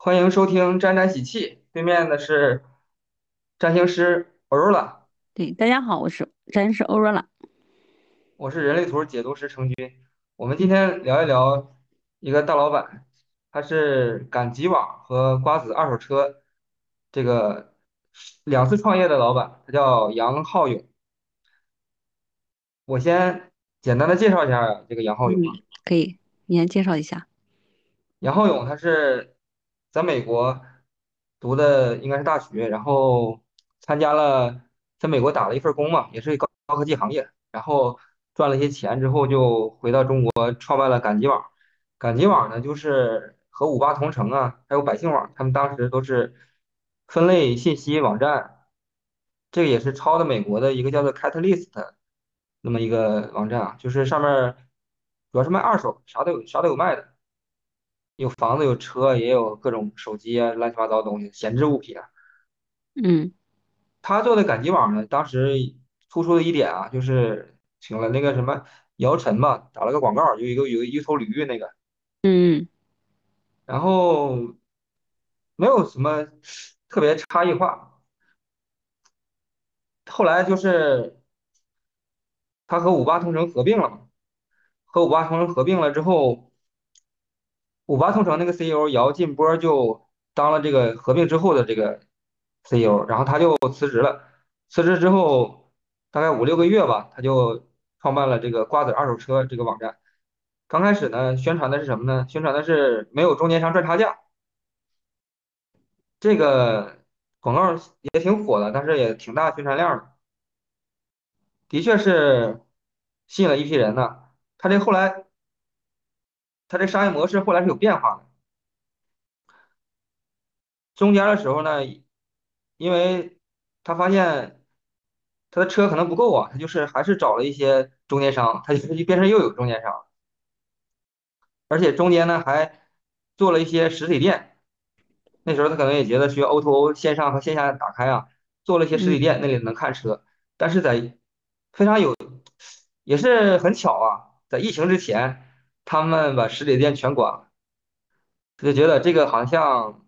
欢迎收听沾沾喜气，对面的是占星师 Aurora，对，大家好，我是占星师欧若拉。我是人类图解读师程军。我们今天聊一聊一个大老板，他是赶集网和瓜子二手车这个两次创业的老板，他叫杨浩勇。我先简单的介绍一下这个杨浩勇啊。嗯，可以，你先介绍一下。杨浩勇他是在美国读的应该是大学，然后参加了在美国打了一份工嘛，也是高高科技行业，然后赚了一些钱之后就回到中国创办了赶集网。赶集网呢就是和五八同城啊，还有百姓网，他们当时都是分类信息网站，这个也是抄的美国的一个叫做 Catalyst 那么一个网站啊，就是上面主要是卖二手，啥都有，啥都有卖的。有房子，有车，也有各种手机啊，乱七八糟的东西，闲置物品啊。嗯他做的赶集网呢，当时突出的一点啊，就是请了那个什么姚晨吧，打了个广告，有一个有一头驴那个，嗯然后没有什么特别差异化。后来就是他和五八同城合并了嘛，和五八同城合并了之后，五八同城那个 CEO 姚劲波就当了这个合并之后的这个 CEO，然后他就辞职了。辞职之后大概五六个月吧，他就创办了这个瓜子二手车这个网站。刚开始呢，宣传的是什么呢？宣传的是没有中间商赚差价，这个广告也挺火的，但是也挺大宣传量的，的确是吸引了一批人呢。他这后来，他这商业模式后来是有变化的。中间的时候呢，因为他发现他的车可能不够啊，他就是还是找了一些中间商，他就就变成又有中间商，而且中间呢还做了一些实体店。那时候他可能也觉得需要 O2O 线上和线下打开啊，做了一些实体店，那里能看车。但是在非常有，也是很巧啊，在疫情之前，他们把实体店全关了，就觉得这个好像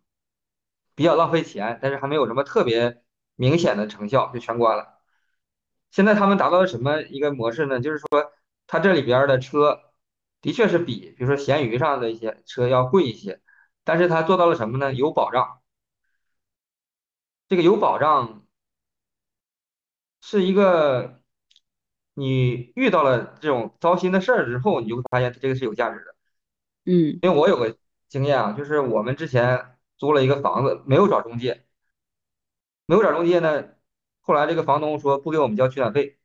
比较浪费钱，但是还没有什么特别明显的成效，就全关了。现在他们达到了什么一个模式呢？就是说，他这里边的车的确是比，比如说闲鱼上的一些车要贵一些，但是他做到了什么呢？有保障。这个有保障是一个，你遇到了这种糟心的事儿之后，你就会发现这个是有价值的。嗯因为我有个经验啊，就是我们之前租了一个房子，没有找中介，没有找中介呢，后来这个房东说不给我们交取暖费，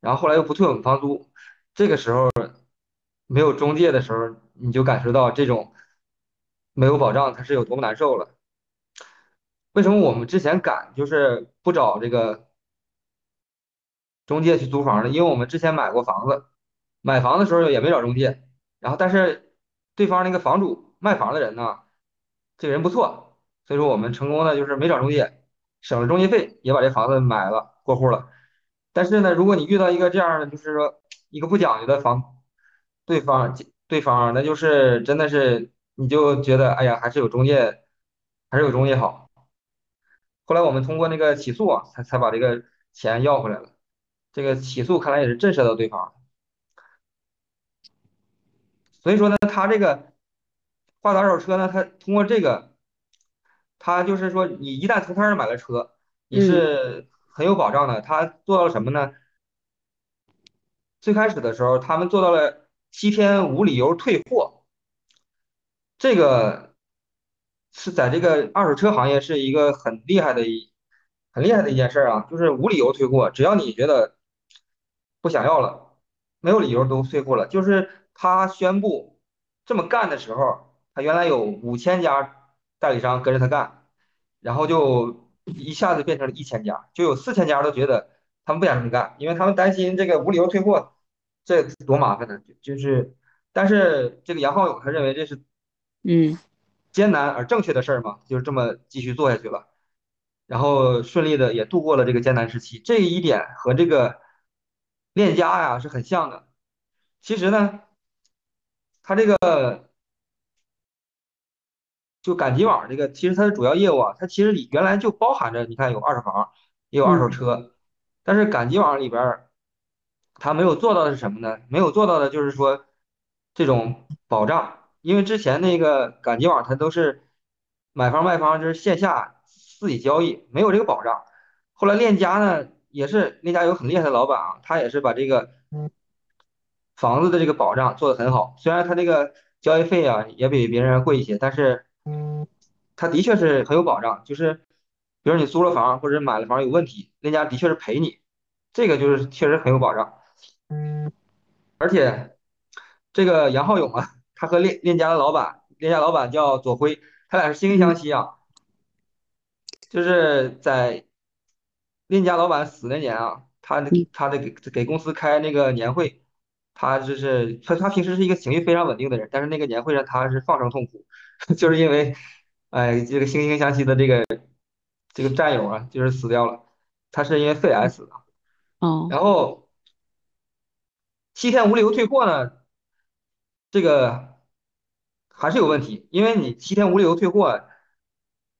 然后后来又不退我们房租，这个时候没有中介的时候，你就感受到这种没有保障它是有多么难受了。为什么我们之前敢就是不找这个中介去租房呢？因为我们之前买过房子，买房的时候也没找中介，然后但是对方那个房主卖房的人呢，这个人不错，所以说我们成功的就是没找中介，省了中介费，也把这房子买了过户了。但是呢，如果你遇到一个这样的，就是说一个不讲究的房对方对方，那就是真的是你就觉得哎呀，还是有中介，还是有中介好。后来我们通过那个起诉啊，才才把这个钱要回来了。这个起诉看来也是震慑到对方，所以说呢，他这个挂档二手车呢，他通过这个，他就是说，你一旦从他那儿买了车，你嗯是很有保障的。他做到了什么呢？最开始的时候，他们做到了七天无理由退货，这个是在这个二手车行业是一个很厉害的一很厉害的一件事儿啊，就是无理由退货，只要你觉得不想要了，没有理由都退货了。就是他宣布这么干的时候，他原来有五千家代理商跟着他干，然后就一下子变成了一千家，就有四千家都觉得他们不想这么干，因为他们担心这个无理由退货，这多麻烦呢。就是，但是这个杨浩勇他认为这是嗯艰难而正确的事儿嘛，就是这么继续做下去了。然后顺利的也度过了这个艰难时期。这一点和这个链家呀是很像的。其实呢，它这个就赶集网这个，其实它的主要业务啊，它其实里原来就包含着，你看有二手房，也有二手嗯车，但是赶集网里边儿它没有做到的是什么呢？没有做到的就是说这种保障，因为之前那个赶集网它都是买方卖方就是线下自己交易，没有这个保障。后来链家呢，也是那家有很厉害的老板啊，他也是把这个房子的这个保障做得很好，虽然他这个交易费啊也比别人贵一些，但是他的确是很有保障，就是比如你租了房或者买了房有问题，那家的确是赔你，这个就是确实很有保障。而且这个杨浩勇啊，他和链链家的老板，链家老板叫左辉，他俩是惺惺相嗯惜啊。就是在链家老板死那年啊，他嗯他的给给公司开那个年会，他就是他他平时是一个情绪非常稳定的人，但是那个年会上他是放声痛哭，就是因为哎这个惺惺相惜的这个这个战友啊，就是死掉了，他是因为肺癌死的。哦然后七天无理由退货呢，这个还是有问题，因为你七天无理由退货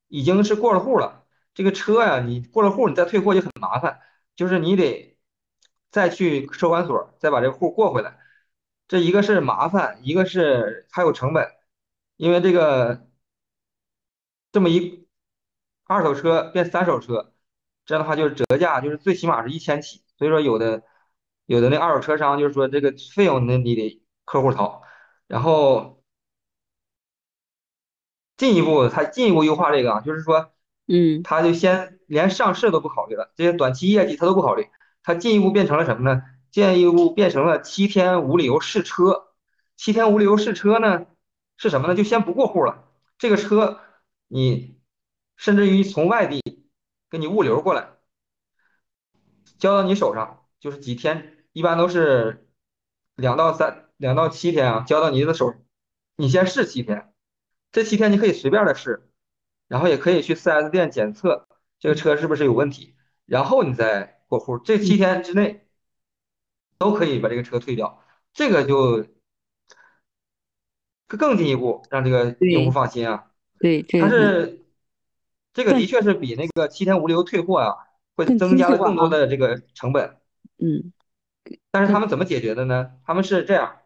已经是过了户了，这个车呀，你过了户你再退货就很麻烦，就是你得再去车管所再把这个户过回来，这一个是麻烦，一个是还有成本，因为这个这么一二手车变三手车，这样的话就是折价就是最起码是一千起，所以说有的有的那二手车商就是说这个费用那你得客户掏，然后。进一步，他进一步优化这个，就是说，嗯他就先连上市都不考虑了，这些短期业绩他都不考虑，他进一步变成了什么呢？进一步变成了七天无理由试车。七天无理由试车呢，是什么呢？就先不过户了，这个车你甚至于从外地给你物流过来，交到你手上，就是几天，一般都是两到三两到七天啊，交到你的手，你先试七天，这七天你可以随便的试。然后也可以去 4S 店检测这个车是不是有问题，然后你再过户，这七嗯天之内都可以把这个车退掉，这个就更进一步让这个用户放心啊。对，这它是这个的确是比那个七天无理由退货啊，会增加了更多的这个成本。嗯但是他们怎么解决的呢？他们是这样，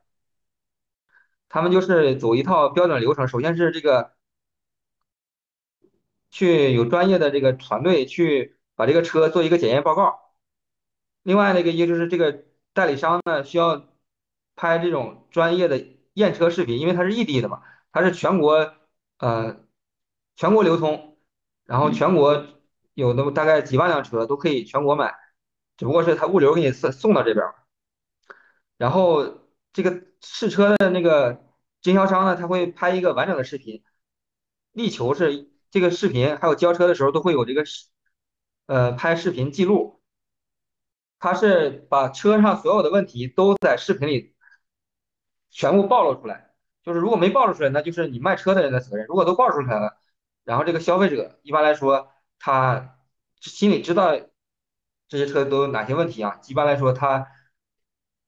他们就是走一套标准流程，首先是这个去有专业的这个团队去把这个车做一个检验报告。另外那个一个就是这个代理商呢，需要拍这种专业的验车视频，因为它是异地的嘛，它是全国呃全国流通，然后全国有那么大概几万辆车都可以全国买，只不过是他物流给你送送到这边，然后这个试车的那个经销商呢，他会拍一个完整的视频，力求是这个视频还有交车的时候都会有这个视呃拍视频记录。他是把车上所有的问题都在视频里全部暴露出来，就是如果没暴露出来，那就是你卖车的人的责任；如果都暴露出来了，然后这个消费者一般来说他心里知道这些车都有哪些问题啊，一般来说他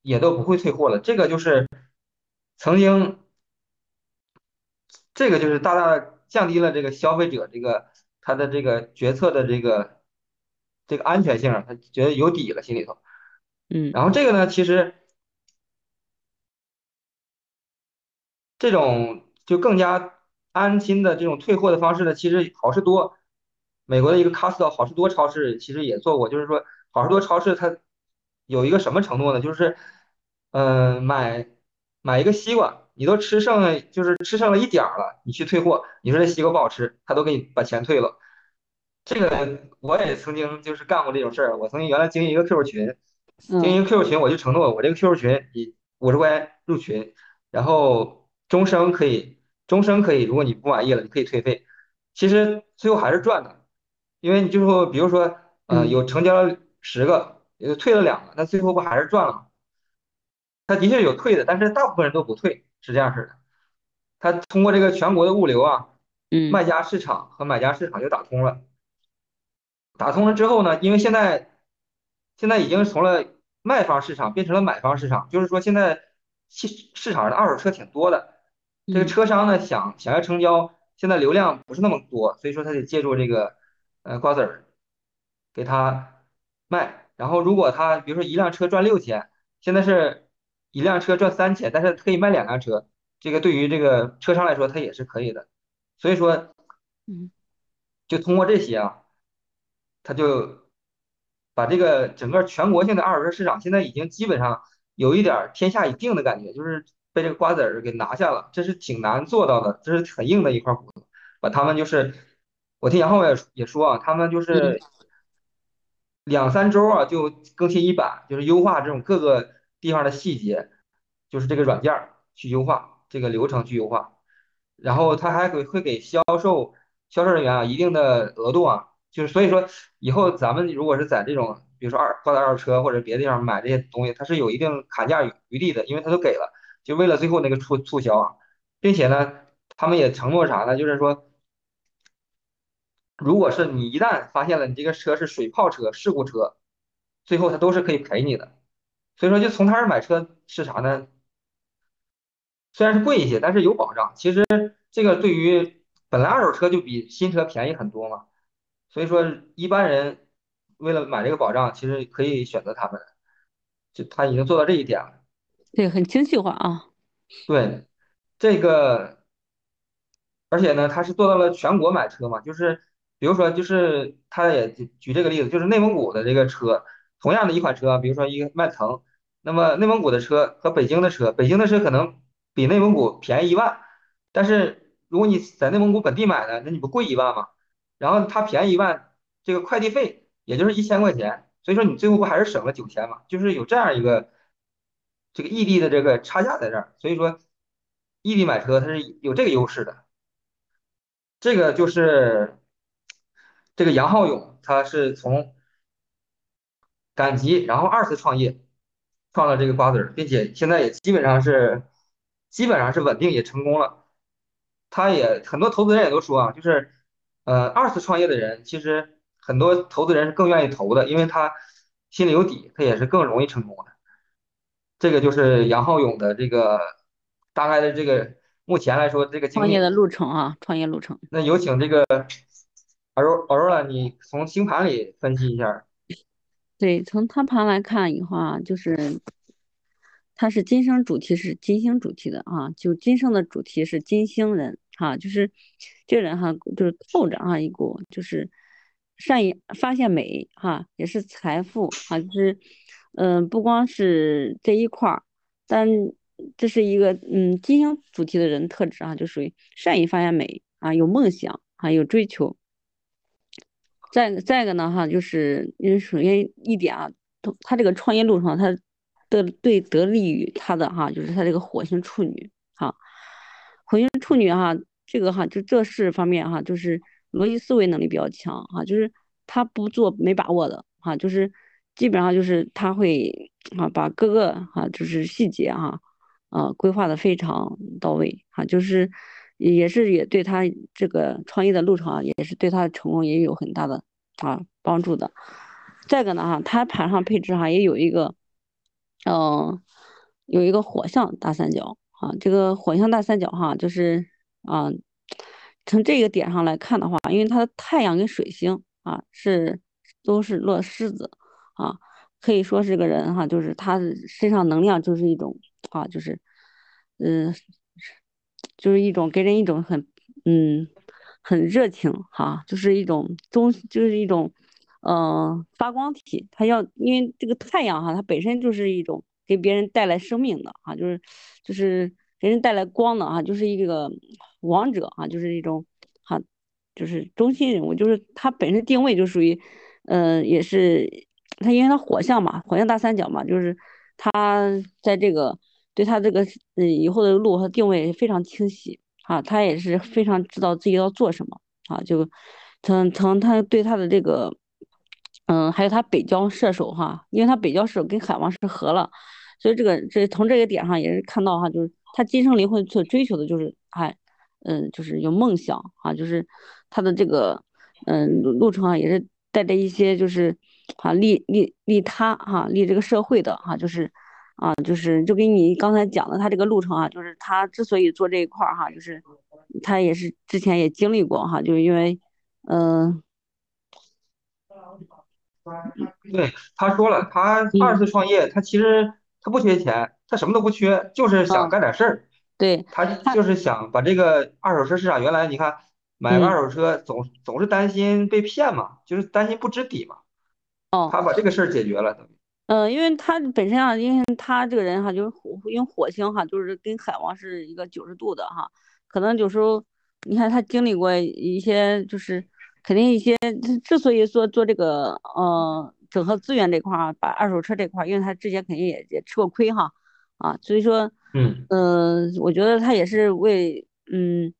也都不会退货了。这个就是曾经，这个就是大大降低了这个消费者这个他的这个决策的这个这个安全性啊，他觉得有底了心里头。嗯然后这个呢，其实。这种就更加安心的这种退货的方式呢，其实好事多，美国的一个 Costco 好事多超市其实也做过，就是说好事多超市它有一个什么承诺呢？就是，嗯、买买一个西瓜，你都吃剩了，就是吃剩了一点儿了，你去退货，你说这西瓜不好吃，他都给你把钱退了。这个我也曾经就是干过这种事儿，我曾经原来经营一个 QQ 群，经嗯营 QQ 群，我就承诺我这个 QQ 群以五十块钱入群，然后终生可以，终生可以，如果你不满意了，你可以退费。其实最后还是赚的，因为你就说，比如说，呃，嗯有成交了十个，有退了两个，那最后不还是赚了吗？他的确有退的，但是大部分人都不退，是这样式的。他通过这个全国的物流啊，嗯卖家市场和买家市场就打通了。打通了之后呢，因为现在现在已经从了卖方市场变成了买方市场，就是说现在市市场上的二手车挺多的，这个嗯车商呢想想要成交，现在流量不是那么多，所以说他得借助这个呃瓜子儿给他卖。然后如果他比如说一辆车赚六千，现在是一辆车赚三千，但是可以卖两辆车，这个对于这个车商来说，他也是可以的。所以说，嗯就通过这些啊，他就把这个整个全国性的二手车市场现在已经基本上有一点儿天下已定的感觉，就是被这个瓜子儿给拿下了，这是挺难做到的，这是很硬的一块骨头。把他们就是，我听杨浩也也说啊，他们就嗯，是两三周啊就更新一版，就是优化这种各个地方的细节，就是这个软件儿去优化这个流程去优化，然后他还会会给销售销售人员啊一定的额度啊，就是所以说以后咱们如果是在这种比如说二挂在二手车或者别的地方买这些东西，它是有一定砍价余余地的，因为他都给了，就为了最后那个促促销啊，并且呢，他们也承诺啥呢？就是说。如果是你一旦发现了你这个车是水泡车、事故车，最后他都是可以赔你的。所以说，就从他这儿买车是啥呢？虽然是贵一些，但是有保障。其实这个对于本来二手车就比新车便宜很多嘛，所以说一般人为了买这个保障，其实可以选择他们。就他已经做到这一点了。对，很精细化啊。对，这个。而且呢，他是做到了全国买车嘛，就是比如说，就是他也举举这个例子，就是内蒙古的这个车，同样的一款车，比如说一个迈腾，那么内蒙古的车和北京的车，北京的车可能比内蒙古便宜一万，但是如果你在内蒙古本地买的，那你不贵一万吗？然后它便宜一万，这个快递费也就是一千块钱，所以说你最后不还是省了九千嘛？就是有这样一个这个异地的这个差价在这儿，所以说异地买车它是有这个优势的。这个就是这个杨浩勇，他是从赶集，然后二次创业，创了这个瓜子儿，并且现在也基本上是基本上是稳定也成功了。他也很多投资人也都说啊，就是呃二次创业的人，其实很多投资人是更愿意投的，因为他心里有底，他也是更容易成功的。这个就是杨浩勇的这个大概的这个目前来说这个。创业的路程啊，创业路程。那有请这个 Aurora，Aurora，你从星盘里分析一下。对，从他盘来看以后啊，就是他是今生主题是金星主题的啊，就今生的主题是金星人哈、就是这人哈，就是透着啊一股就是善于发现美哈、也是财富哈、就是嗯、不光是这一块儿，但这是一个嗯金星主题的人特质啊，就属于善于发现美啊，有梦想啊，有追求。再再一个呢，哈，就是因为首先一点啊，他他这个创业路上，他的对得力于他的哈，就是他这个火星处女哈，火星处女哈，这个哈就这事方面哈，就是逻辑思维能力比较强哈，就是他不做没把握的哈，就是基本上就是他会啊把各个哈就是细节哈啊规划的非常到位哈，就是也是也对他这个创业的路程啊，也是对他的成功也有很大的啊帮助的。再一个呢哈，他盘上配置哈也有一个，嗯、有一个火象大三角啊，这个火象大三角哈，就是啊，从这个点上来看的话，因为它的太阳跟水星啊是都是落狮子啊，可以说是个人哈，就是他身上能量就是一种啊，就是嗯，就是一种给人一种很嗯很热情哈，就是一种中就是一种嗯、发光体，它要因为这个太阳哈，它本身就是一种给别人带来生命的哈，就是就是给人带来光的哈，就是一个王者啊，就是一种哈，就是中心人物，就是他本身定位就属于嗯、也是他因为他火象嘛，火象大三角嘛，就是他在这个对他这个嗯以后的路和定位非常清晰啊，他也是非常知道自己要做什么啊，就从从他对他的这个嗯，还有他北交射手哈，因为他北交射手跟海王是合了，所以这个这从这个点上也是看到哈，就是他今生灵魂所追求的就是哎，嗯，就是有梦想啊，就是他的这个嗯路路程啊，也是带着一些就是啊利利利他哈、利这个社会的哈、就是啊就是就跟你刚才讲的他这个路程啊，就是他之所以做这一块儿哈，就是他也是之前也经历过哈，就是因为嗯对，他说了，他二嗯次创业，他其实他不缺钱，他什么都不缺，就是想嗯，干点事儿。对他他就是想把这个二手车市场，原来你看买个嗯二手车总总是担心被骗嘛，就是担心不知底嘛。哦。他把这个事儿解决了，等于嗯，因为他本身啊，因为他这个人哈，就是火，因为火星哈，就是跟海王是一个九十度的哈，可能有时候你看他经历过一些，就是肯定一些，之之所以说做这个呃整合资源这块儿，把二手车这块儿，因为他之前肯定也也吃过亏哈，啊，所以说，嗯。嗯、我觉得他也是为嗯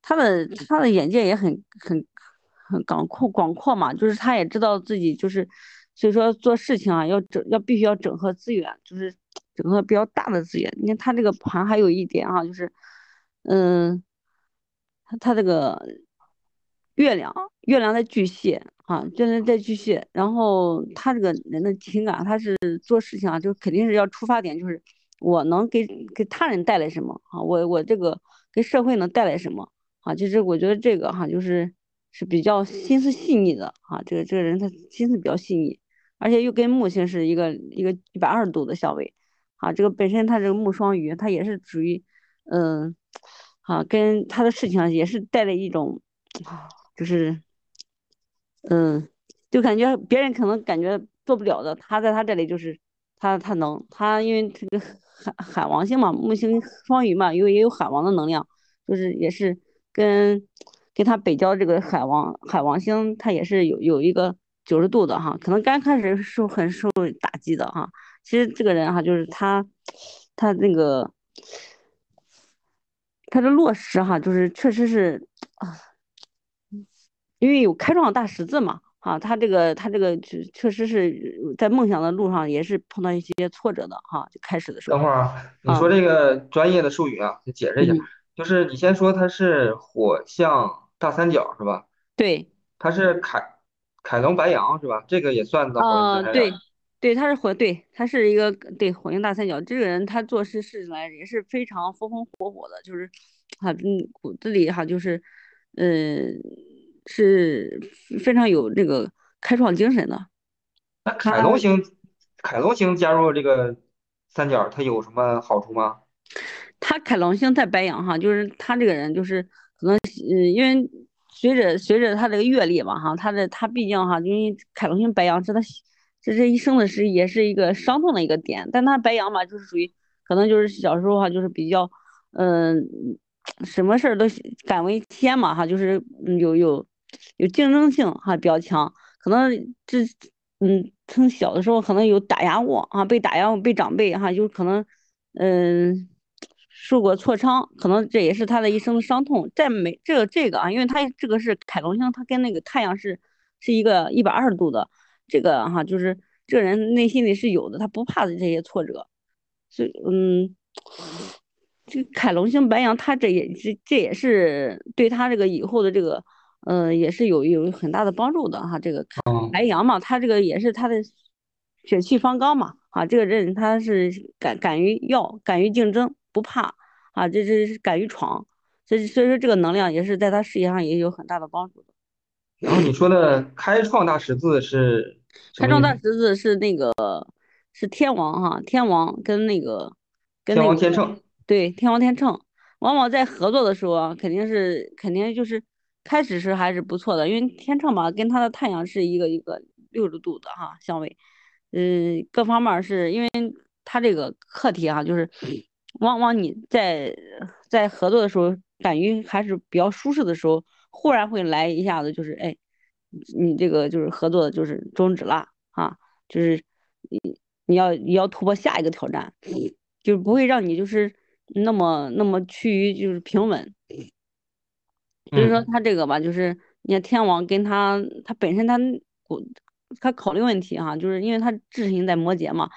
他的他的眼界也很很很广阔广阔嘛，就是他也知道自己就是，所以说做事情啊要整要必须要整合资源，就是整合比较大的资源。你看他这个盘还有一点啊，就是，嗯，他他这个月亮月亮在巨蟹啊，月亮在巨蟹，然后他这个人的情感，他是做事情啊，就肯定是要出发点就是我能给给他人带来什么啊，我我这个给社会能带来什么。啊，就是我觉得这个哈，就是是比较心思细腻的啊，这个这个人他心思比较细腻，而且又跟木星是一个一个一百二十度的相位，啊，这个本身它这个木双鱼，它也是属于，嗯，啊，跟他的事情也是带着一种，就是嗯，就感觉别人可能感觉做不了的，他在他这里就是他他能，他因为这个海海王星嘛，木星双鱼嘛，又也有海王的能量，就是也是跟跟他北交这个海王海王星，它也是有有一个九十度的哈，可能刚开始受很受打击的哈，其实这个人哈，就是他他那个他的落实哈，就是确实是啊。因为有开创大十字嘛，哈，他这个他这个确确实是在梦想的路上也是碰到一些挫折的哈，就开始的时候等会儿啊，你啊，说这个专业的术语啊，你解释一下，嗯，就是你先说它是火象大三角是吧？对，它是凯凯龙白羊是吧？这个也算到火星大呃，对，对，他是火，对，他是一个对火星大三角，这个人他做事事来也是非常风风火火的，就是他嗯骨子里哈就是，嗯，是非常有这个开创精神的，那。凯龙星，凯龙星加入这个三角，他有什么好处吗？他凯龙星在白羊哈，就是他这个人就是可能，嗯，因为随着随着他这个阅历嘛哈，他的他毕竟哈，因为凯龙星白羊是他这这一生的是也是一个伤痛的一个点，但他白羊嘛，就是属于可能就是小时候哈，就是比较，嗯，什么事儿都敢为天嘛哈，就是有有有竞争性哈比较强，可能这嗯从小的时候可能有打压过啊，被打压，被长辈哈，就可能。嗯，受过挫伤，可能这也是他的一生的伤痛。再没这个这个啊，因为他这个是凯龙星，他跟那个太阳是是一个一百二十度的，这个哈、就是这个人内心里是有的，他不怕这些挫折。所以嗯，这个凯龙星白羊，他这也这这也是对他这个以后的这个，呃，也是有有很大的帮助的哈。这个白羊嘛，他这个也是他的血气方刚嘛，啊，这个人他是敢敢于要，敢于竞争，不怕啊，这这是敢于闯，所以所以说这个能量也是在他事业上也有很大的帮助的。然后你说的开创大十字是开创大？十字是那个是天王哈，天王跟那个跟天那个王天秤。对天王天秤，往往在合作的时候啊，肯定是肯定就是开始是还是不错的，因为天秤嘛跟他的太阳是一个一个六十度的哈相位，嗯，各方面是因为他这个课题哈，就是往往你在在合作的时候，感觉还是比较舒适的时候，忽然会来一下子就是哎。你这个就是合作的就是终止了啊，就是你你要你要突破下一个挑战，就是不会让你就是那么那么趋于就是平稳。所以说嗯，他这个吧，就是你看天王跟他他本身他我他考虑问题哈、就是因为他智行在摩羯嘛，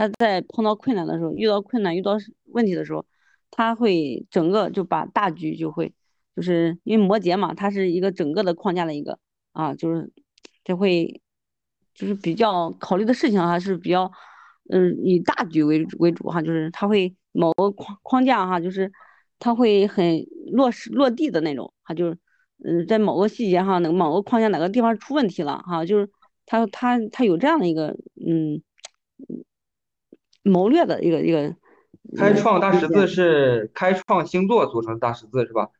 他在碰到困难的时候，遇到困难遇到问题的时候，他会整个就把大局就会就是因为摩羯嘛，他是一个整个的框架的一个啊，就是就会就是比较考虑的事情还是比较嗯以大局为为主哈，就是他会某个框框架哈，就是。他会很落实落地的那种，哈，就是嗯，在某个细节哈，哪某个框架哪个地方出问题了哈，就是他他他有这样的一个嗯谋略的一个一个开嗯创大十字。是开创星座组成的大十字是吧？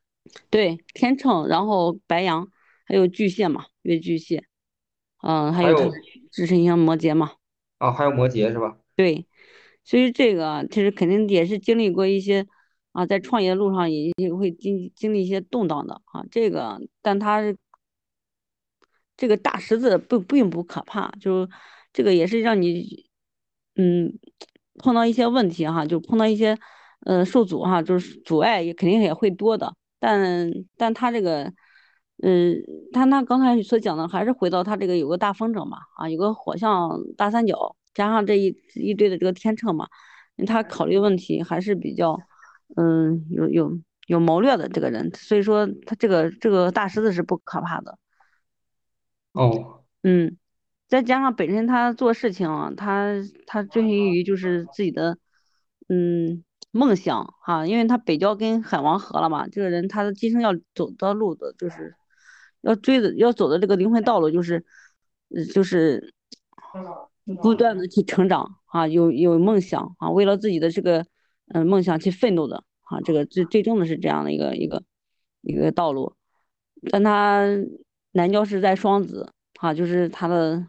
对，天秤，然后白羊，还有巨蟹嘛，月巨蟹，嗯，还有它的还有支撑星摩羯嘛，啊，还有摩羯是吧？对，所以这个啊其实肯定也是经历过一些啊，在创业路上也也会经经历一些动荡的啊，这个，但它这个大十字不并不可怕，就这个也是让你嗯碰到一些问题哈，就碰到一些呃受阻哈，就是阻碍也肯定也会多的，但但他这个嗯，他那刚才所讲的还是回到他这个有个大风筝嘛啊，有个火象大三角，加上这一一堆的这个天秤嘛，他考虑问题还是比较嗯有有有谋略的这个人，所以说他这个这个大狮子是不可怕的。哦。嗯，再加上本身他做事情啊，他他追寻于就是自己的嗯梦想哈，因为他北郊跟海王合了嘛，这个人他的今生要走的路的就是要追的要走的这个灵魂道路就是呃就是不断的去成长啊，有有梦想啊，为了自己的这个嗯、呃梦想去奋斗的啊，这个最最终的是这样的一个一个一个道路，但他南郊是在双子。啊，就是他的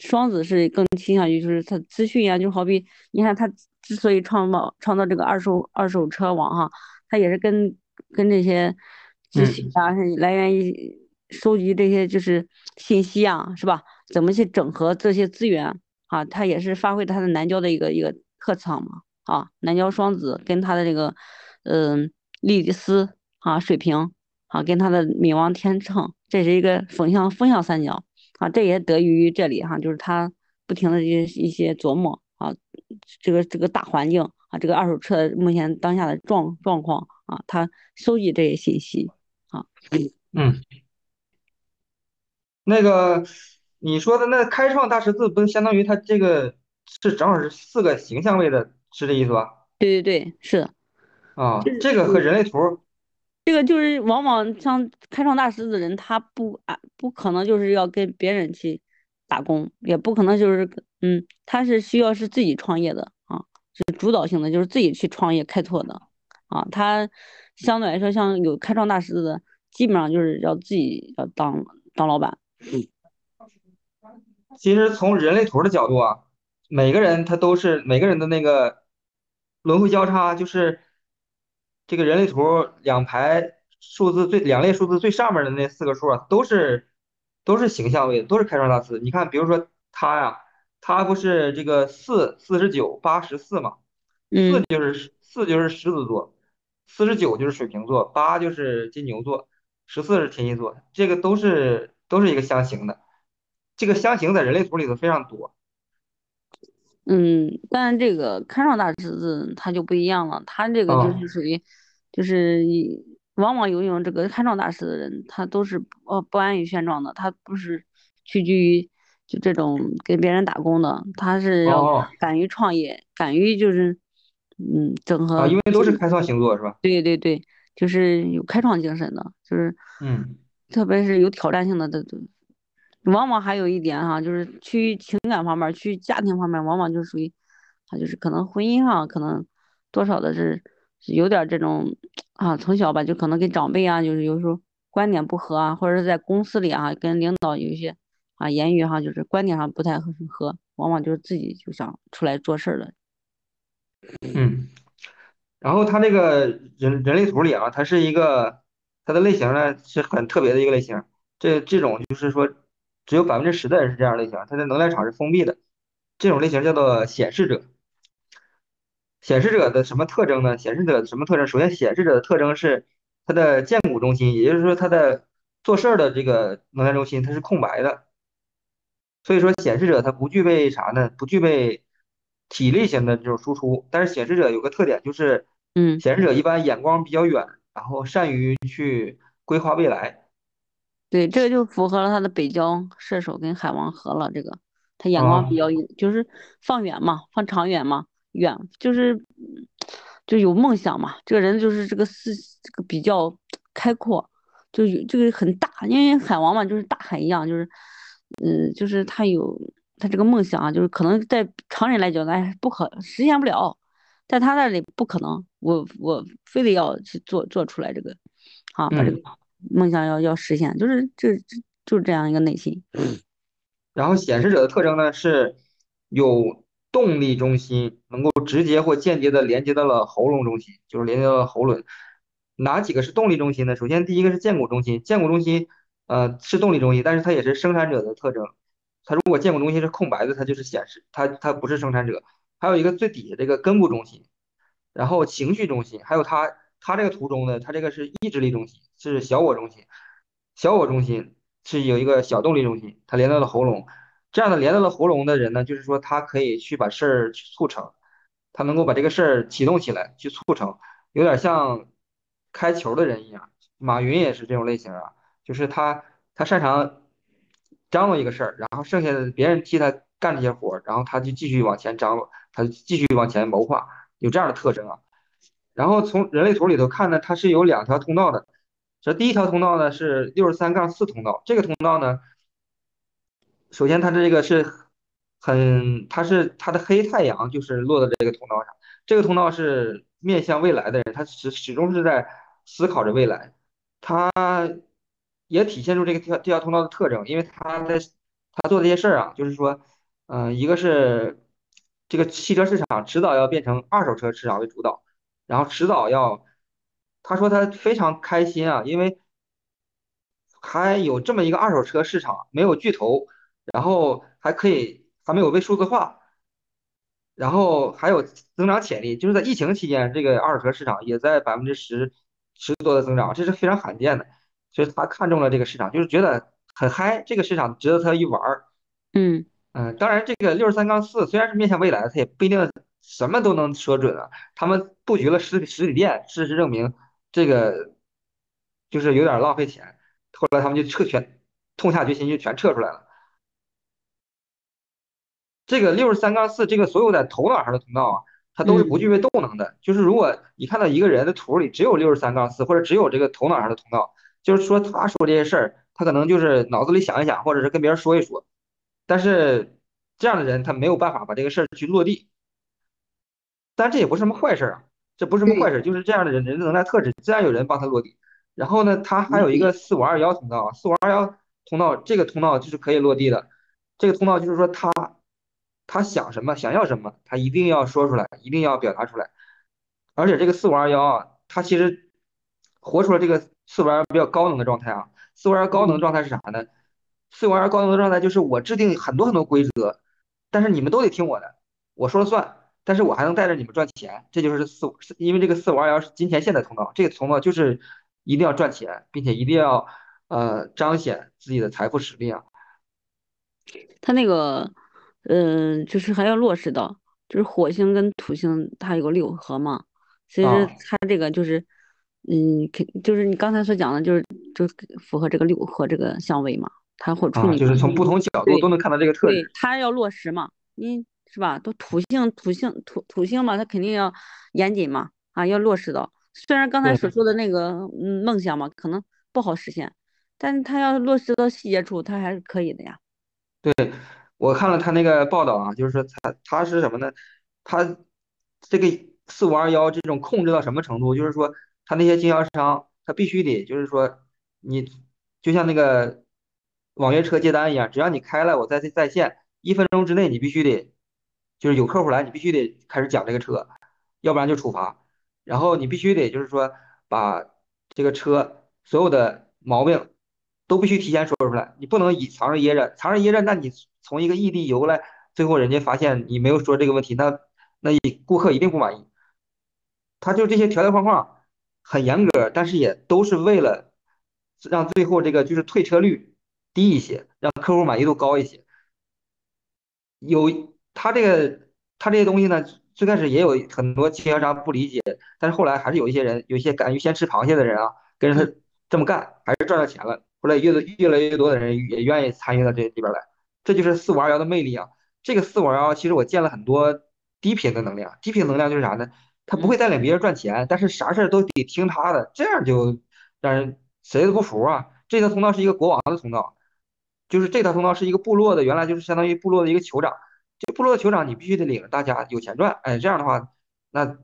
双子是更倾向于就是他资讯啊，就好比你看他之所以创造创造这个二手二手车网哈，他也是跟跟这些资讯嗯啊来源于收集这些就是信息啊，是吧？怎么去整合这些资源啊？他也是发挥他的南郊的一个一个特长嘛啊，南郊双子跟他的这个嗯、呃、莉丝啊水平啊跟他的冥王天秤，这是一个风向风向三角。啊，这也得益于这里哈，就是他不停的一些一些琢磨啊，这个这个大环境啊，这个二手车目前当下的状状况啊，他收集这些信息啊，嗯，那个你说的那开创大十字，不是相当于它这个是正好是四个形象位的，是这意思吧？对对对，是。的，啊，是这个和人类图儿这个就是往往像开创大师的人，他不啊不可能就是要跟别人去打工，也不可能就是嗯，他是需要是自己创业的啊，是主导性的，就是自己去创业开拓的啊。他相对来说，像有开创大师的，基本上就是要自己要当当老板。其实从人类图的角度啊，每个人他都是每个人的那个轮回交叉，就是这个人类图两排数字最两列数字最上面的那四个数啊，都是都是形象位，都是开创大师。你看，比如说他呀，他不是这个四四十九八十四嘛，四嗯就是四就是狮子座，四十九就是水瓶座，八就是金牛座，十四是天蝎座，这个都是都是一个相形的。这个相形在人类图里头非常多嗯，但这个开创大师字他就不一样了，他这个就是啊，属于，就是以往往拥有这个开创大师的人，他都是呃不安于现状的，他不是屈居于就这种给别人打工的，他是要哦敢于创业，敢于就是嗯整啊，合，因为都是开创星座是吧？对对对，就是有开创精神的，就是嗯。特别是有挑战性的，这这往往还有一点哈，就是去情感方面，去家庭方面，往往就属于啊，就是可能婚姻上可能多少的是有点这种啊，从小吧，就可能跟长辈啊，就是有时候观点不合啊，或者是在公司里啊，跟领导有一些啊言语哈，就是观点上不太合，合往往就是自己就想出来做事儿了。嗯，然后他这个人人类图里啊，他是一个他的类型呢是很特别的一个类型，这这种就是说只有百分之十的人是这样类型，它的能量场是封闭的，这种类型叫做显示者。显示者的什么特征呢？显示者的什么特征？首先，显示者的特征是它的建骨中心，也就是说它的做事儿的这个能量中心它是空白的。所以说，显示者他不具备啥呢？不具备体力型的这种输出。但是显示者有个特点，就是嗯。显示者一般眼光比较远，然后善于去规划未来对，这个就符合了他的北交射手跟海王合了。这个他眼光比啊。较远，就是放远嘛，放长远嘛，远就是就有梦想嘛。这个人就是这个思这个比较开阔，就有这个很大，因为海王嘛，就是大海一样，就是，嗯，就是他有他这个梦想啊，就是可能在常人来讲，哎，不可实现不了，在他那里不可能，我我非得要去做做出来这个，啊，把这个嗯。梦想要要实现，就是这就是这样一个内心。然后显示者的特征呢是有动力中心，能够直接或间接的连接到了喉咙中心，就是连接到了喉轮。哪几个是动力中心呢？首先第一个是剑骨中心，剑骨中心呃是动力中心，但是它也是生产者的特征。它如果建骨中心是空白的，它就是显示，它它不是生产者。还有一个最底下这个根部中心，然后情绪中心，还有它它这个图中呢，它这个是意志力中心，是小我中心，小我中心。是有一个小动力中心，它连到了喉咙。这样的连到了喉咙的人呢，就是说他可以去把事儿去促成，他能够把这个事儿启动起来，去促成，有点像开球的人一样。马云也是这种类型啊，就是他他擅长张罗一个事儿，然后剩下的别人替他干这些活儿，然后他就继续往前张罗，他就继续往前谋划，有这样的特征啊。然后从人类图里头看呢，它是有两条通道的。这第一条通道呢是六十三杠四通道，这个通道呢，首先它这个是很，它是它的黑太阳就是落在这个通道上，这个通道是面向未来的人，他始始终是在思考着未来，他也体现出这个这条这条通道的特征，因为他在他做这些事儿啊，就是说，嗯、一个是这个汽车市场迟早要变成二手车市场为主导，然后迟早要，他说他非常开心啊，因为还有这么一个二手车市场，没有巨头，然后还可以还没有被数字化，然后还有增长潜力，就是在疫情期间，这个二手车市场也在百分之十十多的增长，这是非常罕见的，所以他看中了这个市场，就是觉得很嗨，这个市场值得他一玩儿。嗯，嗯，当然，这个六十三杠四虽然是面向未来，它也不一定什么都能说准啊。他们布局了实体实体店，事实证明这个就是有点浪费钱。后来他们就撤全，痛下决心就全撤出来了。这个六十三杠四，这个所有在头脑上的通道啊，它都是不具嗯，备动能的。就是如果你看到一个人的图里只有六十三杠四，或者只有这个头脑上的通道，就是说他说这些事儿，他可能就是脑子里想一想，或者是跟别人说一说。但是这样的人他没有办法把这个事儿去落地。但这也不是什么坏事儿啊，这不是什么坏事，儿，就是这样的人人的能耐特质，自然有人帮他落地。然后呢，他还有一个。四五二幺通道，四五二幺通道这个通道就是可以落地的。这个通道就是说他他想什么，想要什么，他一定要说出来，一定要表达出来。而且这个四五二幺啊，他其实活出了这个四五二幺比较高能的状态啊。四五二幺高能嗯，状态是啥呢？四五二幺高能的状态就是我制定很多很多规则，但是你们都得听我的，我说了算。但是我还能带着你们赚钱，这就是四五，因为这个四五二幺是金钱线的通道，这个通道就是一定要赚钱，并且一定要呃彰显自己的财富实力啊。他那个，嗯、就是还要落实到，就是火星跟土星它有个六合嘛。其实啊它这个就是，嗯，肯就是你刚才所讲的，就是就符合这个六合这个相位嘛。它或处啊，女嘛，就是从不同角度都能看到这个特对，质。它要落实嘛，你是吧？都土性土性土土性嘛，它肯定要严谨嘛，啊，要落实到。虽然刚才所说的那个嗯梦想嘛，可能不好实现，但是它要落实到细节处，他还是可以的呀。对，我看了他那个报道啊，就是说他他是什么呢？他这个四五二幺这种控制到什么程度？就是说他那些经销商，他必须得就是说你就像那个网约车接单一样，只要你开了，我在在线一分钟之内，你必须得就是有客户来，你必须得开始讲这个车，要不然就处罚。然后你必须得就是说把这个车所有的毛病都必须提前说出来，你不能以藏着掖着，藏着掖着，那你从一个异地游来，最后人家发现你没有说这个问题，那那顾客一定不满意。他就这些条条框框很严格，但是也都是为了让最后这个就是退车率低一些，让客户满意度高一些。有他这个他这些东西呢，最开始也有很多经销商不理解，但是后来还是有一些人，有一些敢于先吃螃蟹的人啊，跟着他这么干，还是赚到钱了。后来越越来越多的人也愿意参与到这里边来，这就是四五二幺的魅力啊。这个四五二幺其实我见了很多低频的能量，低频能量就是啥呢？他不会嗯，带领别人赚钱，但是啥事儿都得听他的，这样就让人谁都不服啊。这条通道是一个国王的通道，就是这条通道是一个部落的，原来就是相当于部落的一个酋长。这部落酋长你必须得领着大家有钱赚，哎，这样的话，那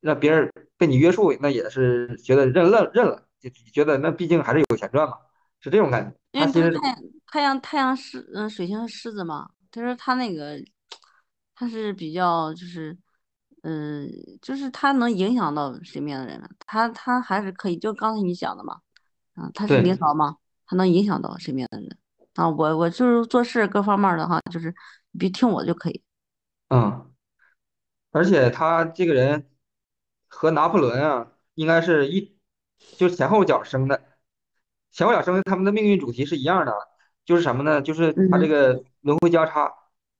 那别人被你约束，那也是觉得认了认了，就觉得那毕竟还是有钱赚嘛，是这种感觉。因为太阳太阳太阳狮嗯水星狮子嘛，他说他那个他是比较就是嗯就是他能影响到身边的人，他他还是可以，就刚才你讲的嘛，啊他是领，导嘛，他能影响到身边的人。啊，我我就是做事各方面的哈，就是你别听我就可以，嗯，而且他这个人和拿破仑啊，应该是一就是前后脚生的。前后脚生的他们的命运主题是一样的，就是什么呢？就是他这嗯个轮回交叉，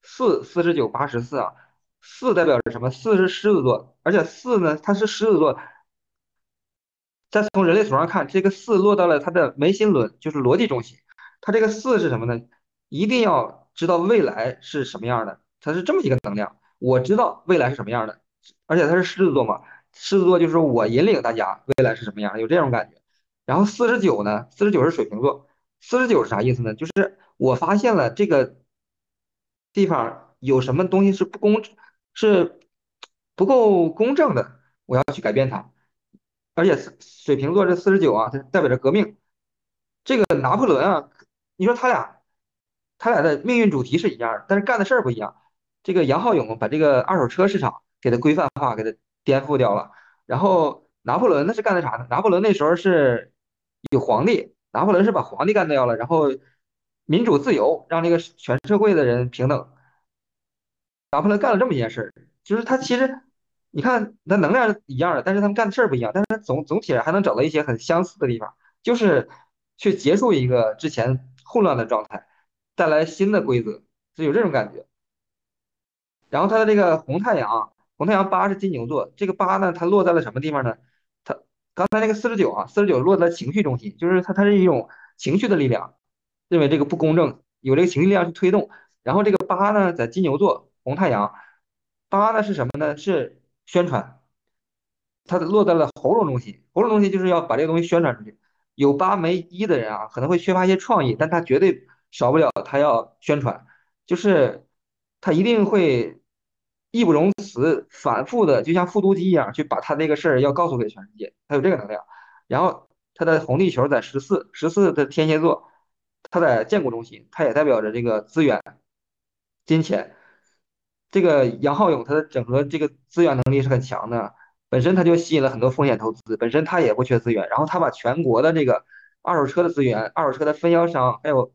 四四十九八十四啊，四代表着什么？四是狮子座，而且四呢，它是狮子座，再从人类图上看，这个四落到了他的眉心轮，就是逻辑中心。他这个四是什么呢？一定要知道未来是什么样的，它是这么一个能量。我知道未来是什么样的，而且它是狮子座嘛，狮子座就是我引领大家未来是什么样的，有这种感觉。然后四十九呢，四十九是水瓶座，四十九是啥意思呢？就是我发现了这个地方有什么东西是不公，是不够公正的，我要去改变它。而且水瓶座这四十九啊，它代表着革命。这个拿破仑啊，你说他俩，他俩的命运主题是一样的，但是干的事儿不一样。这个杨浩勇把这个二手车市场给它规范化，给它颠覆掉了。然后拿破仑那是干的啥呢？拿破仑那时候是有皇帝，拿破仑是把皇帝干掉了，然后民主自由，让这个全社会的人平等。拿破仑干了这么一件事儿，就是他其实你看他能量是一样的，但是他们干的事儿不一样，但是他总总体上还能找到一些很相似的地方，就是去结束一个之前混乱的状态，带来新的规则，就有这种感觉。然后它的这个红太阳，红太阳八是金牛座，这个八呢，它落在了什么地方呢？它刚才那个四十九啊，四十九落在情绪中心，就是它它是一种情绪的力量，认为这个不公正，有这个情绪力量去推动。然后这个八呢，在金牛座，红太阳，八呢是什么呢？是宣传，它落在了喉咙中心，喉咙中心就是要把这个东西宣传出去。有八没一的人啊，可能会缺乏一些创意，但他绝对少不了他要宣传，就是他一定会义不容辞，反复的，就像复读机一样，去把他这个事儿要告诉给全世界，他有这个能量。然后他的红地球在十四，十四的天蝎座，他在建国中心，他也代表着这个资源、金钱。这个杨浩勇他的整合这个资源能力是很强的，本身他就吸引了很多风险投资，本身他也不缺资源，然后他把全国的这个二手车的资源、二手车的分销商，还有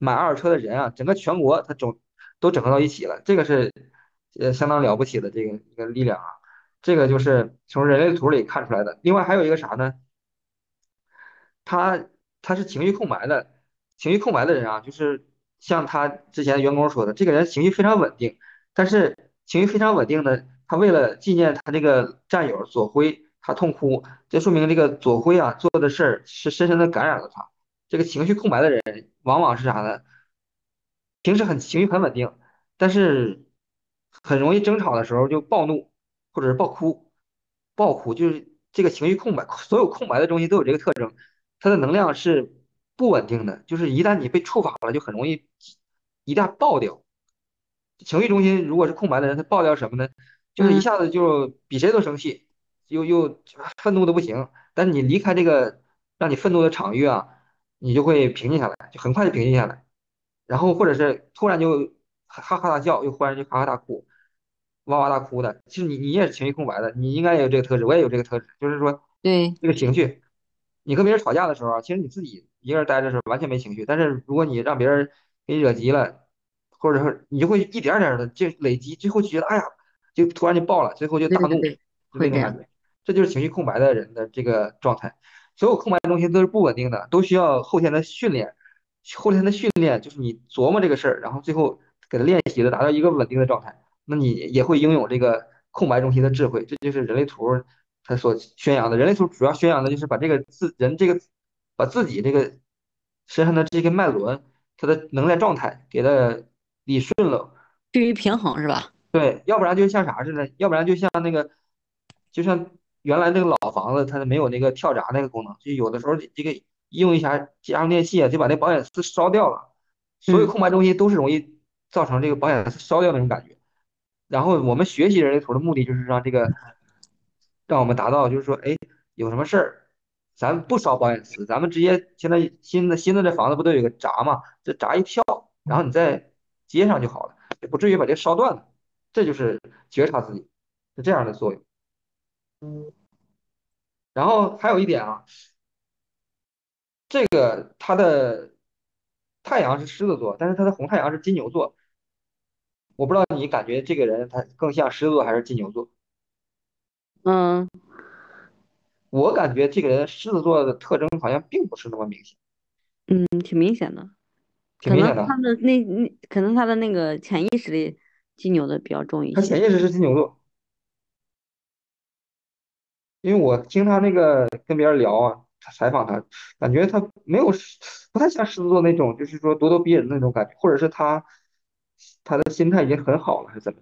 买二手车的人啊，整个全国他整都整合到一起了，这个是呃相当了不起的这个一个力量啊，这个就是从人类图里看出来的。另外还有一个啥呢？他他是情绪空白的，情绪空白的人啊，就是像他之前员工说的，这个人情绪非常稳定，但是情绪非常稳定的，他为了纪念他这个战友左辉，他痛哭，这说明这个左辉啊做的事儿是深深的感染了他。这个情绪空白的人，往往是啥呢？平时很情绪很稳定，但是很容易争吵的时候就暴怒或者是暴哭，暴哭就是这个情绪空白，所有空白的东西都有这个特征，它的能量是不稳定的，就是一旦你被触发了，就很容易一旦爆掉。情绪中心如果是空白的人，他爆掉什么呢？就是一嗯，下子就比谁都生气，又又愤怒的不行。但是你离开这个让你愤怒的场域啊，你就会平静下来，就很快就平静下来。然后或者是突然就哈哈大笑，又忽然就哈哈大哭，哇哇大哭的。其实你你也是情绪空白的，你应该也有这个特质，我也有这个特质，就是说对这个情绪，你和别人吵架的时候啊，其实你自己一个人待着的时候完全没情绪，但是如果你让别人给你惹急了，或者说你就会一点点的就累积，最后就觉得哎呀，就突然就爆了，最后就大怒，就那种感觉。这就是情绪空白的人的这个状态。所有空白的东西都是不稳定的，都需要后天的训练。后天的训练就是你琢磨这个事儿，然后最后给它练习的达到一个稳定的状态，那你也会拥有这个空白中心的智慧。这就是人类图它所宣扬的。人类图主要宣扬的就是把这个自人这个把自己这个身上的这个脉轮，它的能量状态给它理顺了。趋于平衡是吧？对，要不然就像啥似的，要不然就像那个。就像原来那个老房子，它没有那个跳闸那个功能，就有的时候这个用一下家用电器啊，就把那保险丝烧掉了。所有嗯空白中心都是容易造成这个保险丝烧掉那种感觉。然后我们学习人类图的目的就是让这个让我们达到，就是说，哎，有什么事儿，咱不烧保险丝，咱们直接现在新的新的这房子不都有个闸嘛？这闸一跳，然后你再接上就好了，也不至于把这烧断了。这就是觉察自己，是这样的作用。然后还有一点啊，这个他的太阳是狮子座，但是他的红太阳是金牛座。我不知道你感觉这个人他更像狮子座还是金牛座？嗯我感觉这个人狮子座的特征好像并不是那么明显，嗯，挺明显的。可能挺明显的。他的那那可能他的那个潜意识里金牛的比较重一些。他潜意识是金牛座，因为我听他那个跟别人聊啊，他采访他，感觉他没有不太像狮子座那种，就是说咄咄逼人的那种感觉，或者是他他的心态已经很好了，还是怎么？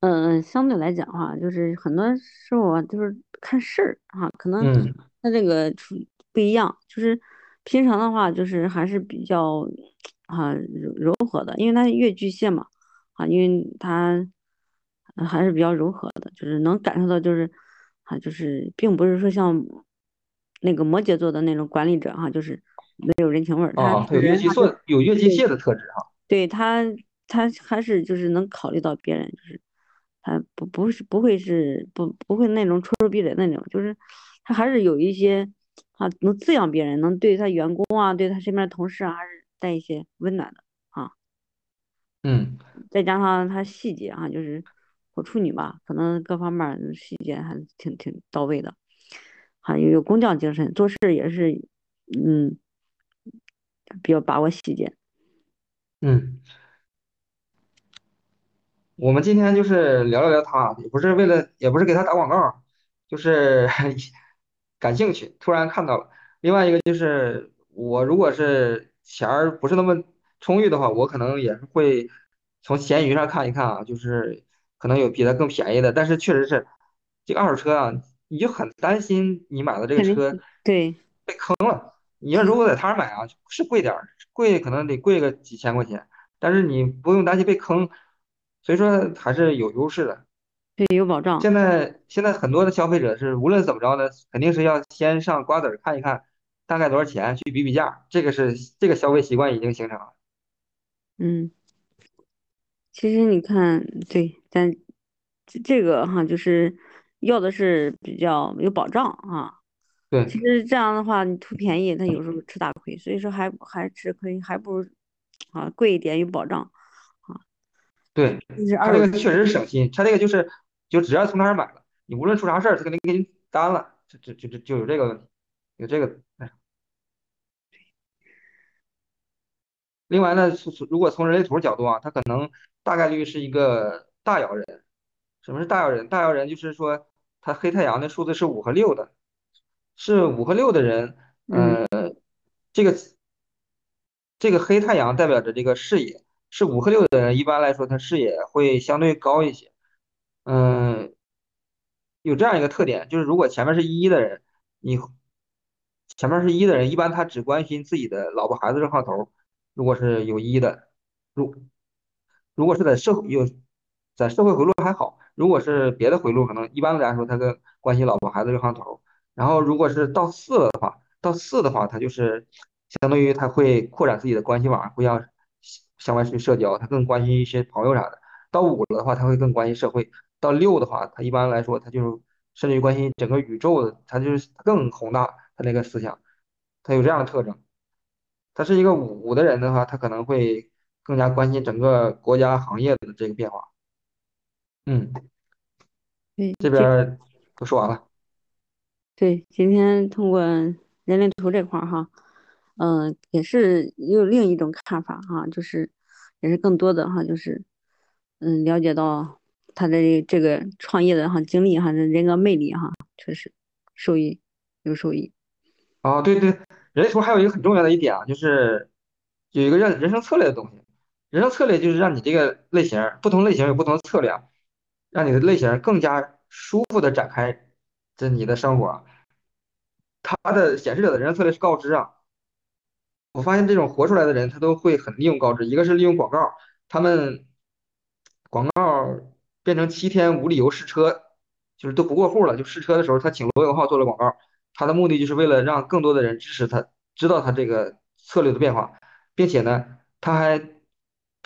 嗯嗯，相对来讲哈，就是很多时候啊，就是看事儿哈，可能嗯他这个处不一样，就是平常的话，就是还是比较啊柔柔和的，因为他月巨蟹嘛，啊，因为他呃还是比较柔和的，就是能感受到，就是啊，就是并不是说像那个摩羯座的那种管理者哈，就是没有人情味儿，他啊，他有月人他是巨蟹有月巨蟹对的特质哈。对他，他还是就是能考虑到别人，就是他不不是不会是不不会那种咄咄逼人那种，就是他还是有一些啊能滋养别人，能对他员工啊，对他身边的同事啊，还是带一些温暖的啊。嗯再加上他细节啊，就是我处女吧，可能各方面细节还挺挺到位的，还有有工匠精神，做事也是嗯比较把握细节。嗯。我们今天就是聊了聊他，也不是为了，也不是给他打广告，就是 感兴趣，突然看到了。另外一个就是，我如果是钱儿不是那么充裕的话，我可能也会从闲鱼上看一看啊，就是可能有比它更便宜的，但是确实是这个二手车啊，你就很担心你买的这个车对被坑了，你要如果在他那儿买啊，是贵点儿，贵可能得贵个几千块钱，但是你不用担心被坑，所以说还是有优势的。对，有保障。现在现在很多的消费者是无论怎么着呢，肯定是要先上瓜子儿看一看大概多少钱，去比比价，这个是这个消费习惯已经形成了。嗯，其实你看，对，咱这这个哈，就是要的是比较有保障啊。对其实这样的话，你图便宜，他有时候吃大亏，所以说还还吃亏，还不如啊贵一点有保障啊。对，这个确实省心，他这个就是就只要从他那儿买了，你无论出啥事儿，他肯定给你担了，就就就就就有这个问题，有这个。哎另外呢，从从如果从人类图角度啊，他可能大概率是一个大摇人。什么是大摇人？大摇人就是说他黑太阳的数字是五和六的，是五和六的人，嗯这个这个黑太阳代表着这个视野，是五和六的人，一般来说他视野会相对高一些。嗯，有这样一个特点，就是如果前面是一的人，你前面是一的人，一般他只关心自己的老婆孩子这号头，如果是有一的。如如果是在社会有在社会回路还好，如果是别的回路，可能一般来说他更关心老婆孩子热炕头。然后如果是到四了的话，到四的话，他就是相当于他会扩展自己的关系网，会向向外去社交，他更关心一些朋友啥的。到五了的话，他会更关心社会。到六的话，他一般来说他就甚至于关心整个宇宙的，他就是更宏大，他那个思想，他有这样的特征。他是一个五的人的话，他可能会更加关心整个国家行业的这个变化。嗯，对，这边都说完了。对，今天通过人类图这块儿哈，嗯、也是有另一种看法哈，就是也是更多的哈，就是嗯，了解到他的这个创业的哈经历哈，人格魅力哈，确实受益有受益。哦，对对，人类图还有一个很重要的一点啊，就是有一个人人生策略的东西。人生策略就是让你这个类型，不同类型有不同的策略，让你的类型更加舒服的展开这你的生活。它的显示者的人设策略是告知啊，我发现这种活出来的人，他都会很利用告知，一个是利用广告，他们广告变成七天无理由试车，就是都不过户了，就试车的时候他请罗永浩做了广告，他的目的就是为了让更多的人支持他，知道他这个策略的变化，并且呢，他还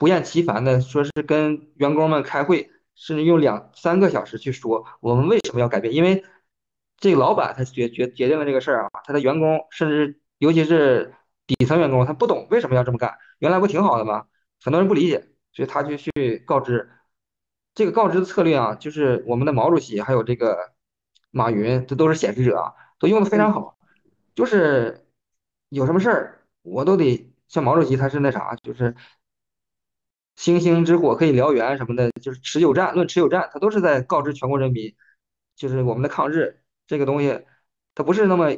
不厌其烦的说是跟员工们开会，甚至用两三个小时去说我们为什么要改变，因为这个老板他决决决定了这个事儿啊，他的员工甚至尤其是底层员工，他不懂为什么要这么干，原来不挺好的吗？很多人不理解，所以他就去告知。这个告知的策略啊，就是我们的毛主席还有这个马云，这都是显示者啊，都用的非常好。就是有什么事儿，我都得像毛主席，他是那啥，就是星星之火可以燎原什么的，就是持久战，论持久战，他都是在告知全国人民，就是我们的抗日这个东西，它不是那么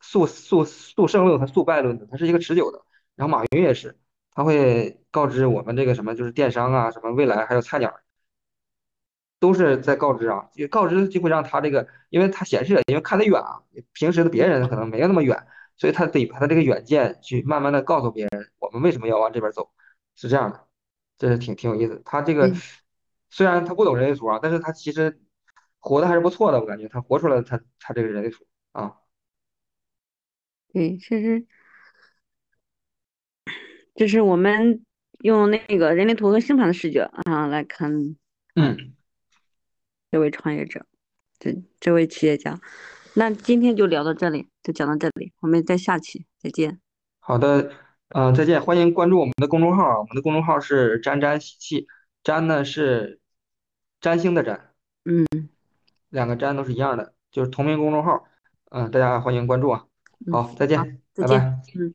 速速速胜论和速败论的，它是一个持久的。然后马云也是，他会告知我们这个什么，就是电商啊，什么未来还有菜鸟。都是在告知啊，就告知就会让他这个，因为他显示，因为看得远啊，平时的别人可能没有那么远，所以他得把他这个远见去慢慢的告诉别人，我们为什么要往这边走，是这样的，这是挺挺有意思。他这个对虽然他不懂人类图啊，但是他其实活的还是不错的，我感觉他活出来他他这个人类图啊，对，其实这是我们用那个人类图和星盘的视角啊来看啊嗯，这位创业者，这这位企业家。那今天就聊到这里，就讲到这里，我们再下期再见。好的，嗯、再见，欢迎关注我们的公众号啊，我们的公众号是沾沾喜气，沾呢是占星的占。嗯两个沾都是一样的，就是同名公众号，嗯，大家欢迎关注啊。嗯，好，再好，见，再见。拜拜。嗯。